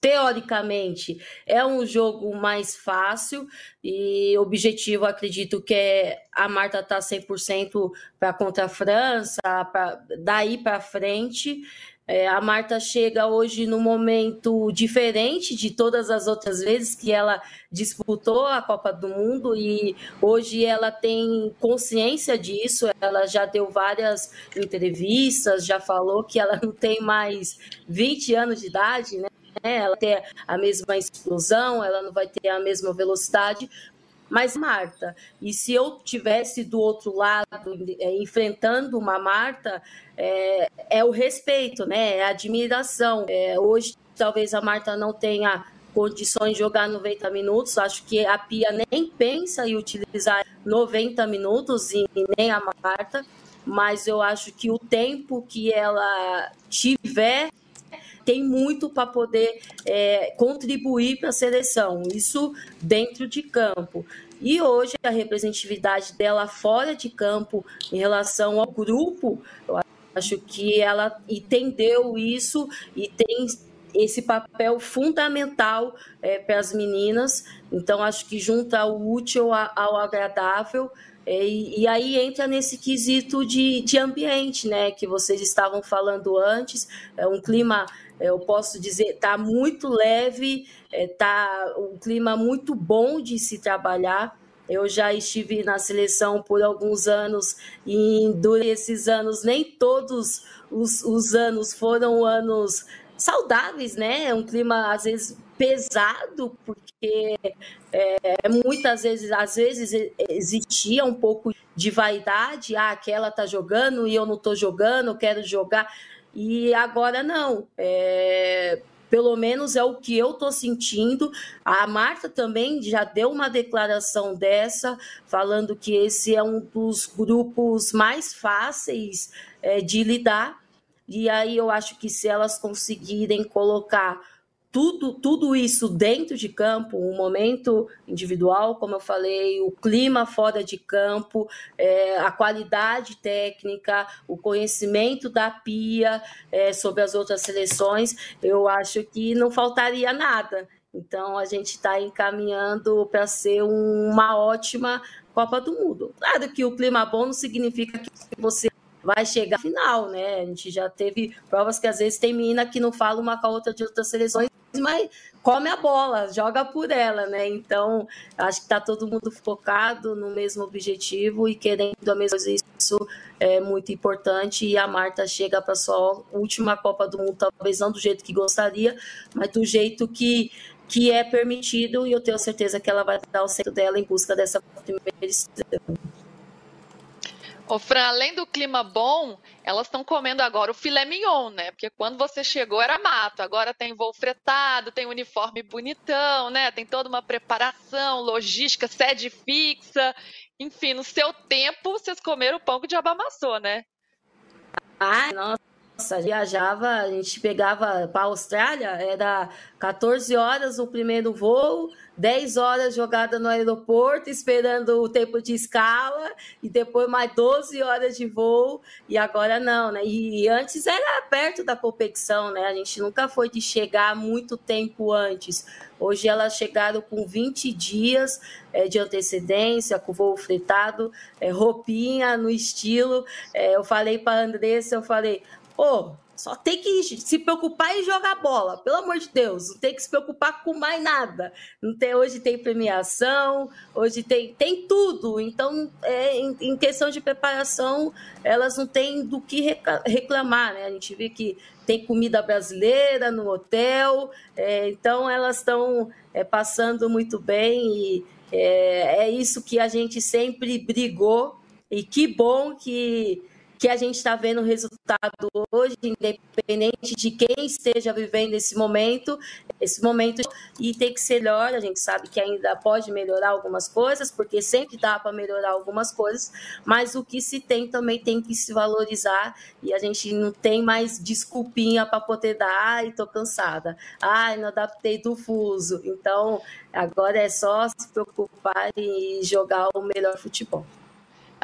teoricamente é um jogo mais fácil e objetivo acredito que é a Marta tá 100% para contra a França, pra, daí para frente. É, a Marta chega hoje num momento diferente de todas as outras vezes que ela disputou a Copa do Mundo e hoje ela tem consciência disso. Ela já deu várias entrevistas, já falou que ela não tem mais 20 anos de idade, né? Né? Ela tem a mesma explosão, ela não vai ter a mesma velocidade, mas Marta. E se eu tivesse do outro lado é, enfrentando uma Marta, é, é, o respeito, né? É a admiração. É, hoje talvez a Marta não tenha condições de jogar 90 minutos. Acho que a Pia nem pensa em utilizar 90 minutos e nem a Marta, mas eu acho que o tempo que ela tiver tem muito para poder é, contribuir para a seleção, isso dentro de campo. E hoje a representatividade dela fora de campo em relação ao grupo, eu acho que ela entendeu isso e tem esse papel fundamental é, para as meninas. Então, acho que junta o útil ao agradável. É, e, e, aí entra nesse quesito de, de ambiente, né? Que vocês estavam falando antes. É um clima, é, eu posso dizer, está muito leve, é, um clima muito bom de se trabalhar. Eu já estive na seleção por alguns anos e durante esses anos nem todos os, os anos foram anos saudáveis, né? É um clima às vezes pesado, porque é, muitas vezes, às vezes existia um pouco de vaidade, ah, aquela tá jogando e eu não tô jogando, quero jogar. E agora não. É, pelo menos é o que eu tô sentindo. A Marta também já deu uma declaração dessa, falando que esse é um dos grupos mais fáceis é, de lidar e aí eu acho que se elas conseguirem colocar tudo, tudo isso dentro de campo, um momento individual, como eu falei, o clima fora de campo, é, a qualidade técnica, o conhecimento da PIA é, sobre as outras seleções, eu acho que não faltaria nada. Então a gente está encaminhando para ser uma ótima Copa do Mundo. Claro que o clima bom não significa que você vai chegar à final, né? A gente já teve provas que às vezes tem menina que não fala uma com a outra de outras seleções, mas come a bola, joga por ela, né? Então, acho que está todo mundo focado no mesmo objetivo e querendo a mesma coisa. Isso é muito importante. E a Marta chega para sua última Copa do Mundo, talvez não do jeito que gostaria, mas do jeito que que é permitido, e eu tenho certeza que ela vai dar o centro dela em busca dessa primeira Ô, Fran, além do clima bom, elas estão comendo agora o filé mignon, né? Porque quando você chegou era mato, agora tem voo fretado, tem uniforme bonitão, né? Tem toda uma preparação, logística, sede fixa. Enfim, no seu tempo, vocês comeram o pão diabo amassou, né? Ai, nossa, viajava, a gente pegava para a Austrália, era 14 horas o primeiro voo, 10 horas jogada no aeroporto, esperando o tempo de escala, e depois mais 12 horas de voo, e agora não, né? E antes era perto da competição, né? A gente nunca foi de chegar muito tempo antes. Hoje elas chegaram com 20 dias é, de antecedência, com voo fretado, é, roupinha no estilo. É, eu falei para a Andressa, eu falei, ô, só tem que se preocupar em jogar bola, pelo amor de Deus. Não tem que se preocupar com mais nada. Não tem, hoje tem premiação, hoje tem, tem tudo. Então, é, em, em questão de preparação, elas não têm do que reclamar. Né? A gente vê que tem comida brasileira no hotel, é, então elas estão é, passando muito bem e é, é isso que a gente sempre brigou. E que bom que que a gente está vendo o resultado hoje, independente de quem esteja vivendo esse momento, esse momento e tem que ser melhor. A gente sabe que ainda pode melhorar algumas coisas, porque sempre dá para melhorar algumas coisas, mas o que se tem também tem que se valorizar e a gente não tem mais desculpinha para poder dar, ai, tô cansada, ai, não adaptei do fuso. Então, agora é só se preocupar e jogar o melhor futebol.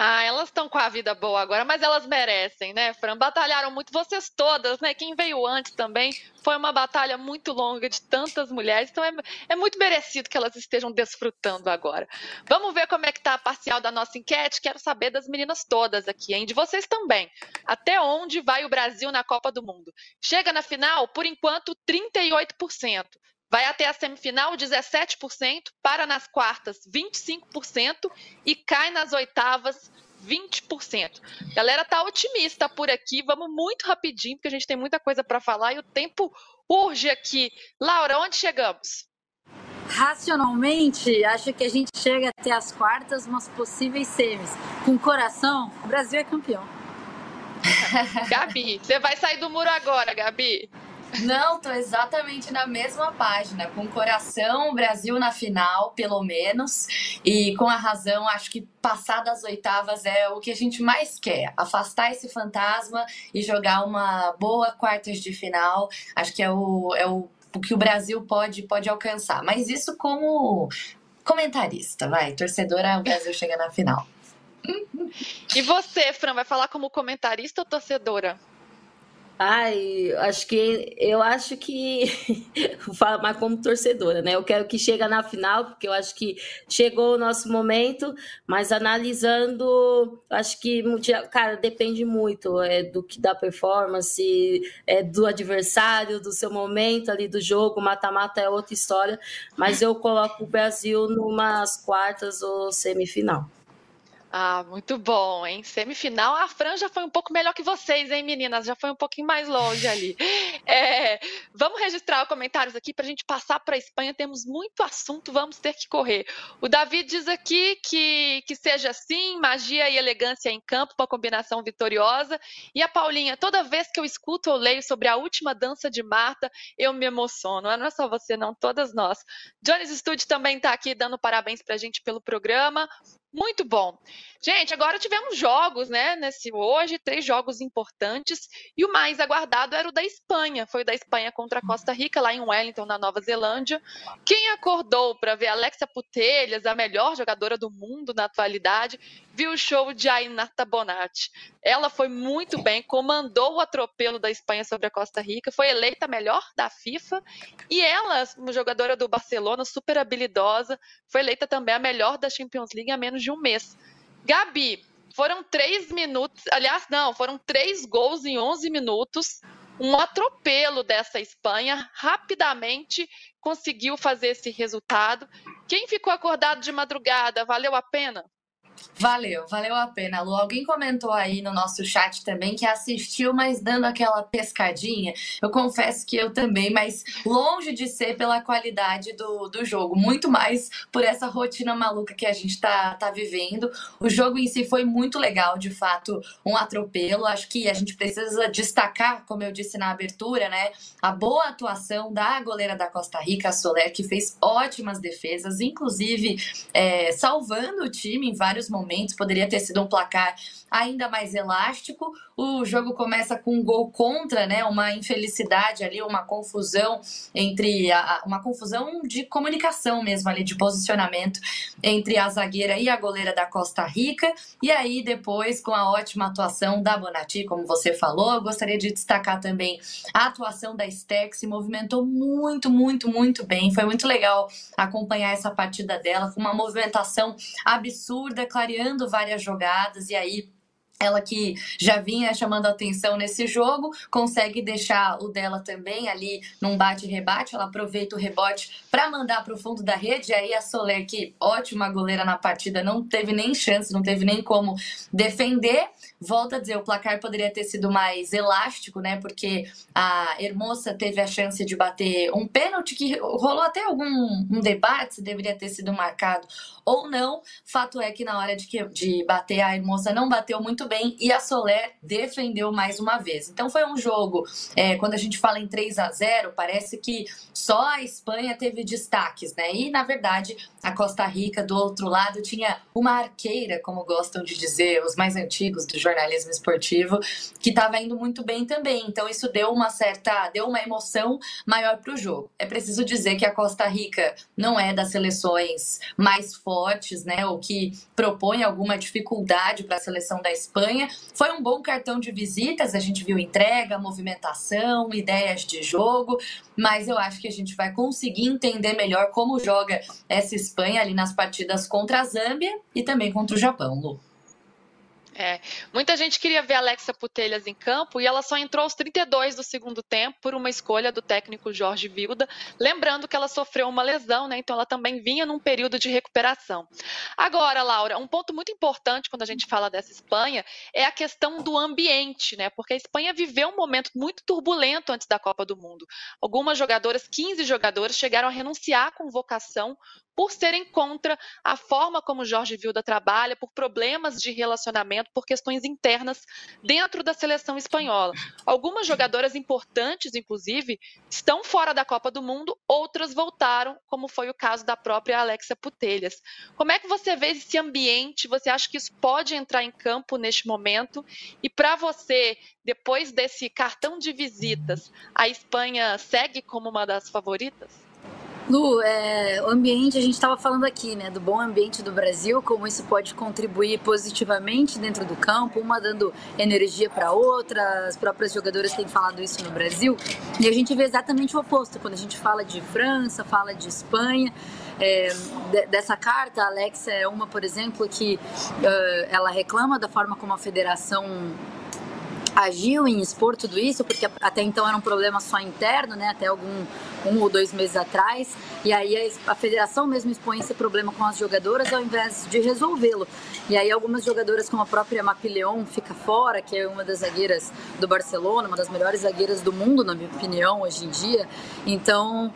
Ah, elas estão com a vida boa agora, mas elas merecem, né, Fran? Batalharam muito, vocês todas, né? Quem veio antes também. Foi uma batalha muito longa de tantas mulheres, então é, é muito merecido que elas estejam desfrutando agora. Vamos ver como é que tá a parcial da nossa enquete. Quero saber das meninas todas aqui, hein? De vocês também. Até onde vai o Brasil na Copa do Mundo? Chega na final, por enquanto, 38%. Vai até a semifinal 17%, para nas quartas 25% e cai nas oitavas 20%. Galera tá otimista por aqui, vamos muito rapidinho porque a gente tem muita coisa para falar e o tempo urge aqui. Laura, onde chegamos? Racionalmente, acho que a gente chega até as quartas, umas possíveis semis. Com coração, o Brasil é campeão. Gabi, você vai sair do muro agora, Gabi. Não, tô exatamente na mesma página, com coração, Brasil na final, pelo menos, e com a razão, acho que passar das oitavas é o que a gente mais quer, afastar esse fantasma e jogar uma boa quartas de final, acho que é o, é o, o que o Brasil pode, pode alcançar, mas isso como comentarista, vai. Torcedora, o Brasil chega na final. E você, Fran, vai falar como comentarista ou torcedora? Ai, acho que eu acho que mais como torcedora, né? Eu quero que chegue na final, porque eu acho que chegou o nosso momento, mas analisando, acho que cara, depende muito é, do que da performance, é, do adversário, do seu momento ali do jogo, mata-mata é outra história, mas eu coloco o Brasil numas quartas ou semifinal. Ah, muito bom, hein? Semifinal, a Fran já foi um pouco melhor que vocês, hein, meninas? Já foi um pouquinho mais longe ali. É, vamos registrar os comentários aqui para a gente passar para a Espanha. Temos muito assunto, vamos ter que correr. O David diz aqui que, que seja assim, magia e elegância em campo, uma combinação vitoriosa. E a Paulinha, toda vez que eu escuto ou leio sobre a última dança de Marta, eu me emociono. Não é só você, não, todas nós. Jones Studio também está aqui dando parabéns para a gente pelo programa. Muito bom. Gente, agora tivemos jogos, né? Nesse hoje, três jogos importantes. E o mais aguardado era o da Espanha. Foi o da Espanha contra a Costa Rica, lá em Wellington, na Nova Zelândia. Quem acordou para ver Alexia Putelhas, a melhor jogadora do mundo na atualidade, viu o show de Ainata Bonatti. Ela foi muito bem, comandou o atropelo da Espanha sobre a Costa Rica, foi eleita melhor da FIFA. E ela, uma jogadora do Barcelona, super habilidosa, foi eleita também a melhor da Champions League há menos de um mês. Gabi, foram três minutos, aliás, não, foram três gols em 11 minutos. Um atropelo dessa Espanha rapidamente conseguiu fazer esse resultado. Quem ficou acordado de madrugada, valeu a pena? Valeu, valeu a pena, Lu. Alguém comentou aí no nosso chat também que assistiu, mas dando aquela pescadinha. Eu confesso que eu também, mas longe de ser pela qualidade do, do jogo, muito mais por essa rotina maluca que a gente tá, tá vivendo. O jogo em si foi muito legal, de fato, um atropelo. Acho que a gente precisa destacar, como eu disse na abertura, né, a boa atuação da goleira da Costa Rica, a Soler, que fez ótimas defesas, inclusive é, salvando o time em vários momentos, poderia ter sido um placar ainda mais elástico. O jogo começa com um gol contra, né? Uma infelicidade ali, uma confusão entre a, uma confusão de comunicação mesmo ali, de posicionamento entre a zagueira e a goleira da Costa Rica. E aí, depois, com a ótima atuação da Bonatti, como você falou, eu gostaria de destacar também a atuação da que se movimentou muito, muito, muito bem. Foi muito legal acompanhar essa partida dela, com uma movimentação absurda, clareando várias jogadas, e aí ela que já vinha chamando atenção nesse jogo, consegue deixar o dela também ali num bate-rebate. Ela aproveita o rebote para mandar para o fundo da rede. Aí a Soler, que ótima goleira na partida, não teve nem chance, não teve nem como defender. Volta a dizer, o placar poderia ter sido mais elástico, né? Porque a Hermosa teve a chance de bater um pênalti que rolou até algum um debate se deveria ter sido marcado ou não. Fato é que na hora de, que, de bater, a Hermosa não bateu muito bem e a Soler defendeu mais uma vez. Então foi um jogo, é, quando a gente fala em 3 a 0 parece que só a Espanha teve destaques, né? E na verdade a Costa Rica do outro lado tinha uma arqueira, como gostam de dizer os mais antigos do jornalismo esportivo, que estava indo muito bem também. Então isso deu uma certa, deu uma emoção maior para o jogo. É preciso dizer que a Costa Rica não é das seleções mais fortes, né? Ou que propõe alguma dificuldade para a seleção da Espanha. Foi um bom cartão de visitas, a gente viu entrega, movimentação, ideias de jogo, mas eu acho que a gente vai conseguir entender melhor como joga essa Espanha ali nas partidas contra a Zâmbia e também contra o Japão, Lu. É, muita gente queria ver Alexa Putelhas em campo e ela só entrou aos 32 do segundo tempo por uma escolha do técnico Jorge Vilda, lembrando que ela sofreu uma lesão, né? Então ela também vinha num período de recuperação. Agora, Laura, um ponto muito importante quando a gente fala dessa Espanha é a questão do ambiente, né? Porque a Espanha viveu um momento muito turbulento antes da Copa do Mundo. Algumas jogadoras, 15 jogadoras, chegaram a renunciar à convocação por serem contra a forma como Jorge Vilda trabalha, por problemas de relacionamento, por questões internas dentro da seleção espanhola. Algumas jogadoras importantes, inclusive, estão fora da Copa do Mundo, outras voltaram, como foi o caso da própria Alexia Putelhas. Como é que você vê esse ambiente? Você acha que isso pode entrar em campo neste momento? E para você, depois desse cartão de visitas, a Espanha segue como uma das favoritas? Lu, é, o ambiente, a gente estava falando aqui, né, do bom ambiente do Brasil, como isso pode contribuir positivamente dentro do campo, uma dando energia para outra, as próprias jogadoras têm falado isso no Brasil, e a gente vê exatamente o oposto, quando a gente fala de França, fala de Espanha, é, dessa carta, a Alexa é uma, por exemplo, que uh, ela reclama da forma como a federação agiu em expor tudo isso, porque até então era um problema só interno, né, até algum um ou dois meses atrás, e aí a, a federação mesmo expõe esse problema com as jogadoras ao invés de resolvê-lo. E aí algumas jogadoras, como a própria Mapileon, fica fora, que é uma das zagueiras do Barcelona, uma das melhores zagueiras do mundo, na minha opinião, hoje em dia. Então,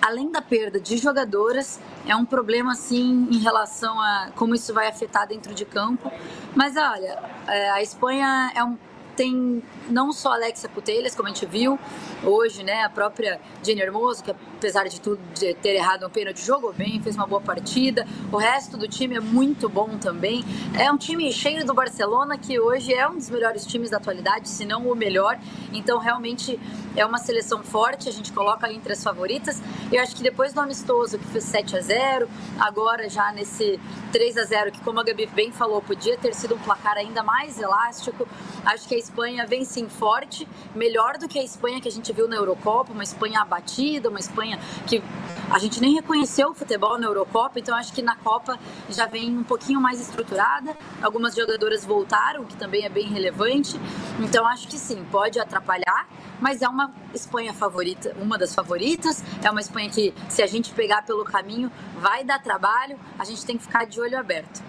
além da perda de jogadoras, é um problema assim em relação a como isso vai afetar dentro de campo. Mas olha, é, a Espanha é um tem não só Alexia Putelhas, como a gente viu hoje, né, a própria Jenny Hermoso, que apesar de tudo de ter errado um pênalti, jogou bem, fez uma boa partida. O resto do time é muito bom também. É um time cheio do Barcelona, que hoje é um dos melhores times da atualidade, se não o melhor. Então, realmente é uma seleção forte, a gente coloca entre as favoritas. Eu acho que depois do amistoso, que fez 7 a 0 agora já nesse 3 a 0 que como a Gabi bem falou, podia ter sido um placar ainda mais elástico. Acho que a Espanha vem sim forte, melhor do que a Espanha que a gente viu na Eurocopa, uma Espanha abatida, uma Espanha que a gente nem reconheceu o futebol na Eurocopa, então acho que na Copa já vem um pouquinho mais estruturada. Algumas jogadoras voltaram, que também é bem relevante. Então acho que sim, pode atrapalhar, mas é uma Espanha favorita, uma das favoritas. É uma Espanha que, se a gente pegar pelo caminho, vai dar trabalho. A gente tem que ficar de olho aberto.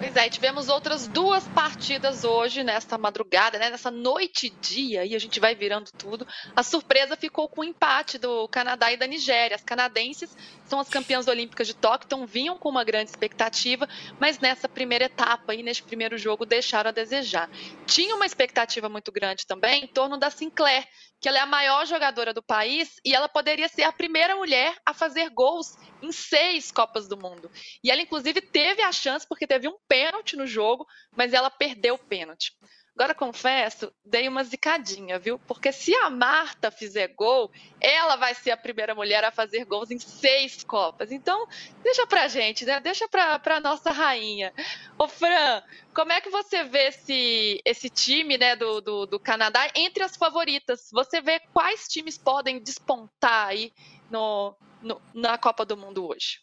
Pois é, tivemos outras duas partidas hoje, nesta madrugada, né, nessa noite e dia, e a gente vai virando tudo. A surpresa ficou com o empate do Canadá e da Nigéria. As canadenses são as campeãs olímpicas de Tóquio, então vinham com uma grande expectativa, mas nessa primeira etapa e neste primeiro jogo deixaram a desejar. Tinha uma expectativa muito grande também em torno da Sinclair, que ela é a maior jogadora do país e ela poderia ser a primeira mulher a fazer gols em seis Copas do Mundo. E ela, inclusive, teve a chance porque teve um pênalti no jogo, mas ela perdeu o pênalti. Agora, confesso, dei uma zicadinha, viu? Porque se a Marta fizer gol, ela vai ser a primeira mulher a fazer gols em seis Copas. Então, deixa pra gente, né? Deixa pra, pra nossa rainha. Ô, Fran, como é que você vê esse, esse time né, do, do, do Canadá entre as favoritas? Você vê quais times podem despontar aí no, no, na Copa do Mundo hoje?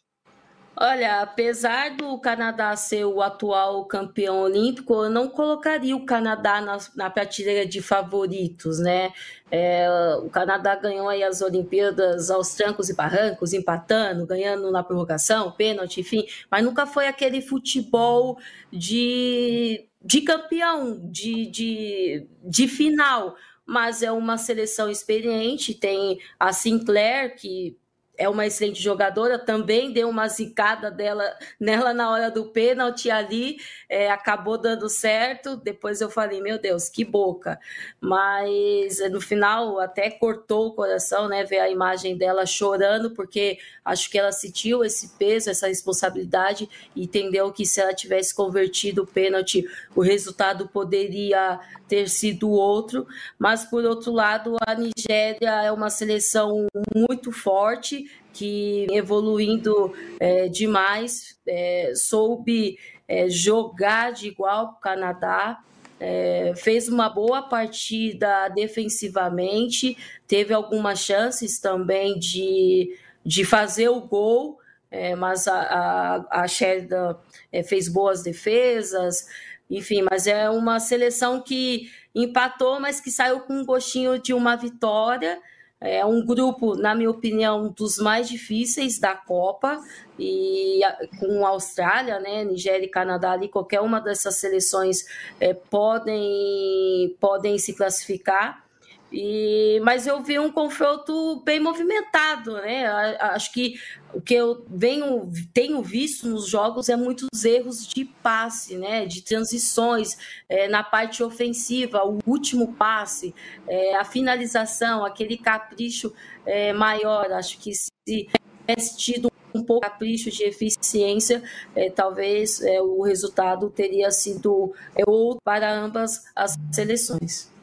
Olha, apesar do Canadá ser o atual campeão olímpico, eu não colocaria o Canadá na, na prateleira de favoritos, né? É, o Canadá ganhou aí as Olimpíadas aos trancos e barrancos, empatando, ganhando na prorrogação, pênalti, enfim, mas nunca foi aquele futebol de, de campeão, de, de, de final. Mas é uma seleção experiente, tem a Sinclair, que é uma excelente jogadora, também deu uma zicada dela, nela na hora do pênalti ali, é, acabou dando certo. Depois eu falei, meu Deus, que boca. Mas no final até cortou o coração, né? Ver a imagem dela chorando, porque acho que ela sentiu esse peso, essa responsabilidade, e entendeu que se ela tivesse convertido o pênalti, o resultado poderia ter sido outro. Mas por outro lado, a Nigéria é uma seleção muito forte que evoluindo é, demais, é, soube é, jogar de igual para o Canadá, é, fez uma boa partida defensivamente, teve algumas chances também de, de fazer o gol, é, mas a, a, a Sheridan é, fez boas defesas, enfim, mas é uma seleção que empatou, mas que saiu com um gostinho de uma vitória. É um grupo, na minha opinião, dos mais difíceis da Copa, e com a Austrália, né, Nigéria e Canadá ali, qualquer uma dessas seleções é, podem, podem se classificar. E, mas eu vi um confronto bem movimentado, né? Acho que o que eu venho, tenho visto nos jogos é muitos erros de passe, né? De transições é, na parte ofensiva, o último passe, é, a finalização, aquele capricho é, maior. Acho que se tivesse tido um pouco de capricho de eficiência, é, talvez é, o resultado teria sido é, outro para ambas as seleções.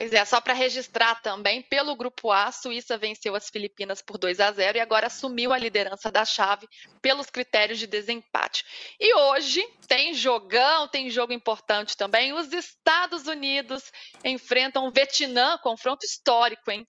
Pois é, só para registrar também, pelo grupo A, a Suíça venceu as Filipinas por 2 a 0 e agora assumiu a liderança da chave pelos critérios de desempate. E hoje tem jogão, tem jogo importante também. Os Estados Unidos enfrentam o Vietnã, confronto histórico, hein?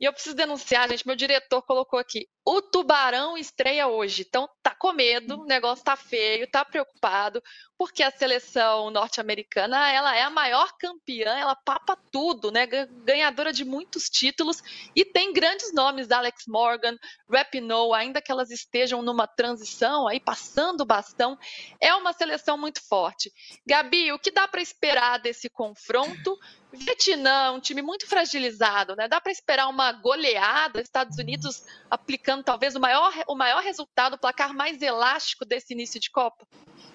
E eu preciso denunciar, gente, meu diretor colocou aqui. O Tubarão estreia hoje. Então tá com medo, o negócio tá feio, tá preocupado, porque a seleção norte-americana, ela é a maior campeã, ela papa tudo, né? Ganhadora de muitos títulos e tem grandes nomes, Alex Morgan, Rapinoe, ainda que elas estejam numa transição aí passando o bastão, é uma seleção muito forte. Gabi, o que dá para esperar desse confronto? Vietnã, um time muito fragilizado, né? Dá para esperar uma goleada, Estados Unidos aplicando talvez o maior, o maior resultado, o placar mais elástico desse início de Copa?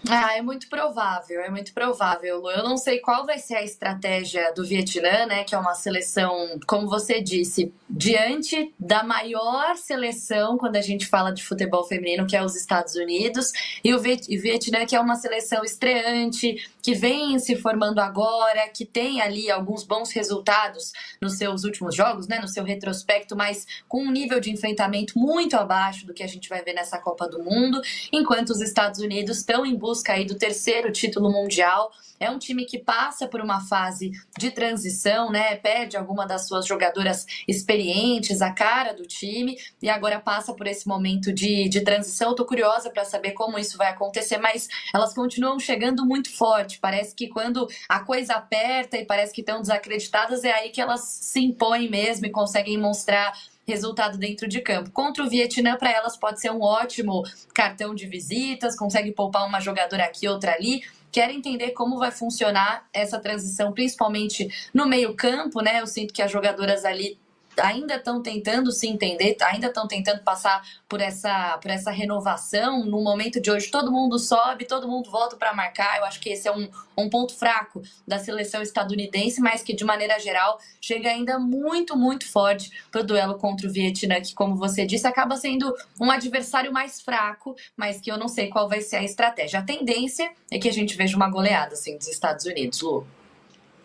Ah, é muito provável, é muito provável, Lu. Eu não sei qual vai ser a estratégia do Vietnã, né? Que é uma seleção, como você disse, diante da maior seleção quando a gente fala de futebol feminino, que é os Estados Unidos, e o Vietnã, que é uma seleção estreante, que vem se formando agora, que tem ali bons resultados nos seus últimos jogos, né? No seu retrospecto, mas com um nível de enfrentamento muito abaixo do que a gente vai ver nessa Copa do Mundo, enquanto os Estados Unidos estão em busca aí do terceiro título mundial. É um time que passa por uma fase de transição, né? Perde alguma das suas jogadoras experientes, a cara do time, e agora passa por esse momento de, de transição. Eu tô curiosa para saber como isso vai acontecer, mas elas continuam chegando muito forte. Parece que quando a coisa aperta e parece que estão desacreditadas, é aí que elas se impõem mesmo e conseguem mostrar resultado dentro de campo. Contra o Vietnã, para elas pode ser um ótimo cartão de visitas, consegue poupar uma jogadora aqui, outra ali. Quero entender como vai funcionar essa transição, principalmente no meio-campo, né? Eu sinto que as jogadoras ali ainda estão tentando se entender, ainda estão tentando passar por essa, por essa renovação. No momento de hoje, todo mundo sobe, todo mundo volta para marcar. Eu acho que esse é um, um ponto fraco da seleção estadunidense, mas que, de maneira geral, chega ainda muito, muito forte para o duelo contra o Vietnã, que, como você disse, acaba sendo um adversário mais fraco, mas que eu não sei qual vai ser a estratégia. A tendência é que a gente veja uma goleada assim, dos Estados Unidos, Lu.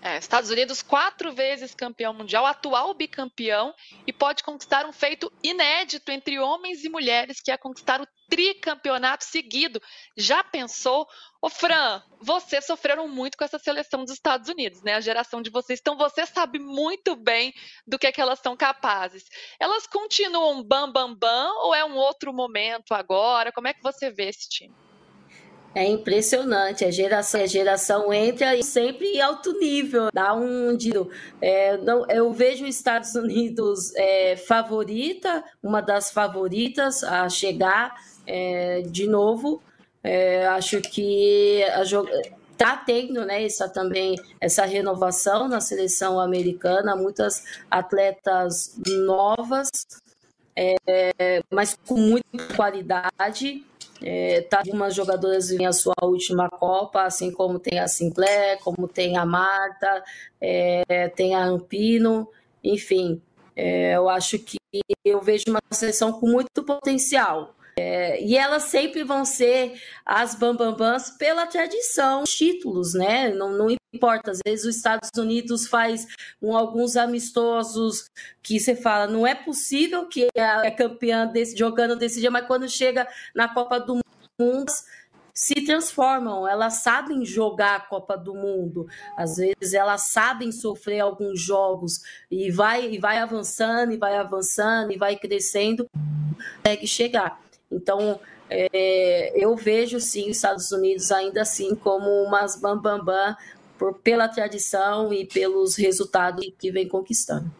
É, Estados Unidos, quatro vezes campeão mundial, atual bicampeão, e pode conquistar um feito inédito entre homens e mulheres, que é conquistar o tricampeonato seguido. Já pensou? Ô Fran, vocês sofreram muito com essa seleção dos Estados Unidos, né? A geração de vocês. Então você sabe muito bem do que, é que elas são capazes. Elas continuam bam bam bam ou é um outro momento agora? Como é que você vê esse time? É impressionante, a geração, a geração entra sempre em alto nível, dá um. É, não, eu vejo os Estados Unidos é, favorita, uma das favoritas a chegar é, de novo. É, acho que está tendo né, essa, também essa renovação na seleção americana, muitas atletas novas, é, mas com muita qualidade. É, tá algumas jogadoras em a sua última Copa, assim como tem a Sinclair, como tem a Marta, é, tem a Ampino, enfim, é, eu acho que eu vejo uma seleção com muito potencial. É, e elas sempre vão ser as bambambãs pela tradição, títulos, né? Não, não importa, às vezes os Estados Unidos faz um, alguns amistosos que você fala, não é possível que é campeã desse, jogando desse dia, mas quando chega na Copa do Mundo se transformam, elas sabem jogar a Copa do Mundo, às vezes elas sabem sofrer alguns jogos e vai e vai avançando e vai avançando e vai crescendo, consegue chegar. Então, é, eu vejo sim os Estados Unidos ainda assim como umas bambambam bam, bam, pela tradição e pelos resultados que vem conquistando.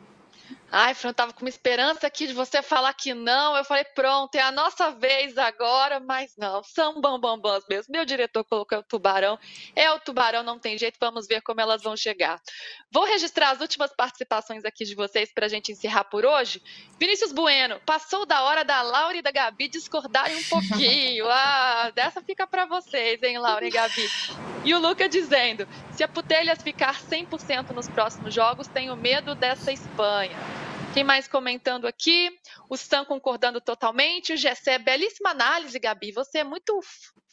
Ai, Fran, tava com uma esperança aqui de você falar que não. Eu falei, pronto, é a nossa vez agora, mas não, são bambambãs mesmo. Meu diretor colocou o tubarão. É o tubarão, não tem jeito, vamos ver como elas vão chegar. Vou registrar as últimas participações aqui de vocês para a gente encerrar por hoje. Vinícius Bueno, passou da hora da Laura e da Gabi discordarem um pouquinho. Ah, dessa fica para vocês, hein, Laura e Gabi. E o Luca dizendo: se a Putelhas ficar 100% nos próximos jogos, tenho medo dessa Espanha. Quem mais comentando aqui? O Sam concordando totalmente. O Gessé, belíssima análise, Gabi. Você é muito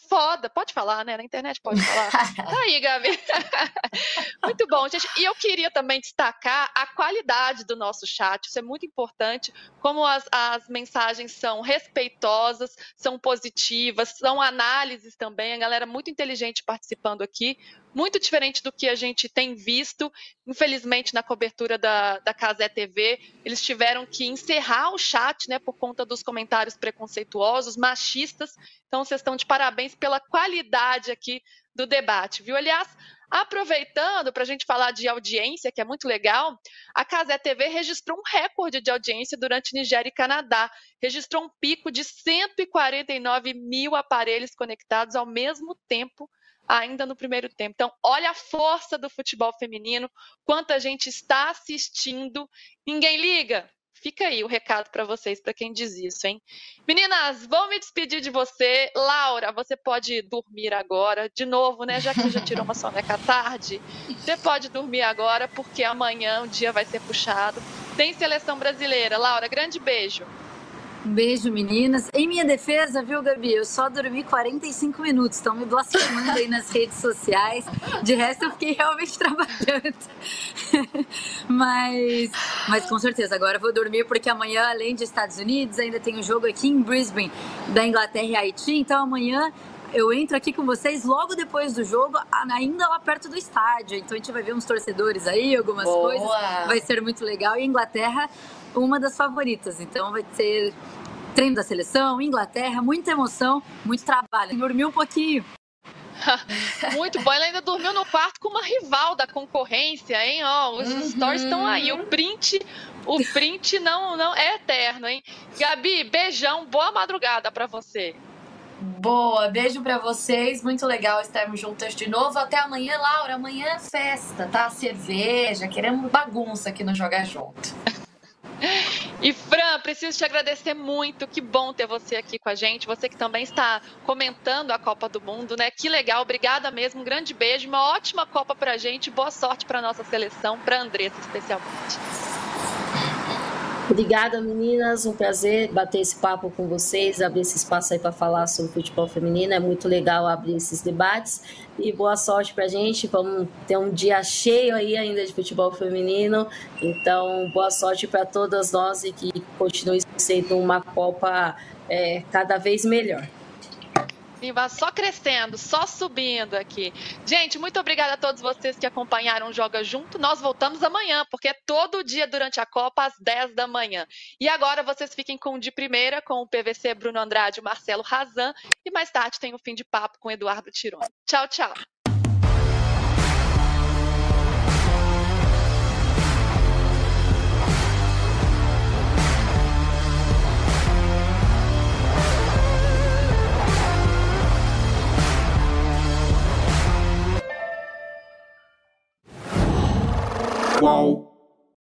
foda. Pode falar, né? Na internet pode falar. Tá aí, Gabi. muito bom, gente. E eu queria também destacar a qualidade do nosso chat. Isso é muito importante. Como as, as mensagens são respeitosas, são positivas, são análises também. A galera muito inteligente participando aqui muito diferente do que a gente tem visto. Infelizmente, na cobertura da, da Casé TV, eles tiveram que encerrar o chat, né, por conta dos comentários preconceituosos, machistas. Então, vocês estão de parabéns pela qualidade aqui do debate, viu? Aliás, aproveitando para a gente falar de audiência, que é muito legal, a Casé TV registrou um recorde de audiência durante Nigéria e Canadá. Registrou um pico de 149 mil aparelhos conectados ao mesmo tempo ainda no primeiro tempo. Então, olha a força do futebol feminino, quanta gente está assistindo. Ninguém liga? Fica aí o recado para vocês, para quem diz isso, hein? Meninas, vou me despedir de você. Laura, você pode dormir agora, de novo, né? Já que já tirou uma soneca tarde, você pode dormir agora, porque amanhã o dia vai ser puxado. Tem seleção brasileira. Laura, grande beijo. Um beijo, meninas. Em minha defesa, viu, Gabi? Eu só dormi 45 minutos, estão me blasfemando aí nas redes sociais. De resto, eu fiquei realmente trabalhando. mas, mas com certeza, agora eu vou dormir, porque amanhã, além de Estados Unidos, ainda tem um jogo aqui em Brisbane, da Inglaterra e Haiti. Então amanhã eu entro aqui com vocês logo depois do jogo, ainda lá perto do estádio. Então a gente vai ver uns torcedores aí, algumas Boa. coisas. Vai ser muito legal. E Inglaterra uma das favoritas. Então vai ser treino da seleção, Inglaterra, muita emoção, muito trabalho. Dormiu um pouquinho. Muito bom. Ela ainda dormiu no quarto com uma rival da concorrência, hein? Ó, os uhum. stories estão aí. O print, o print não, não é eterno, hein? Gabi, beijão, boa madrugada para você. Boa, beijo para vocês. Muito legal estarmos juntas de novo. Até amanhã, Laura. Amanhã é festa, tá? Cerveja, queremos bagunça aqui no Jogar Junto. E Fran, preciso te agradecer muito. Que bom ter você aqui com a gente. Você que também está comentando a Copa do Mundo, né? Que legal. Obrigada mesmo. Um grande beijo. Uma ótima Copa pra gente. Boa sorte para nossa seleção, para Andressa especialmente. Obrigada, meninas. Um prazer bater esse papo com vocês, abrir esse espaço aí para falar sobre futebol feminino. É muito legal abrir esses debates. E boa sorte para a gente. Vamos ter um dia cheio aí ainda de futebol feminino. Então, boa sorte para todas nós e que continue sendo uma Copa é, cada vez melhor só crescendo, só subindo aqui. Gente, muito obrigada a todos vocês que acompanharam o Joga Junto. Nós voltamos amanhã, porque é todo dia durante a Copa, às 10 da manhã. E agora vocês fiquem com o de primeira, com o PVC Bruno Andrade o Marcelo Razan. E mais tarde tem o fim de papo com o Eduardo Tironi. Tchau, tchau. Whoa.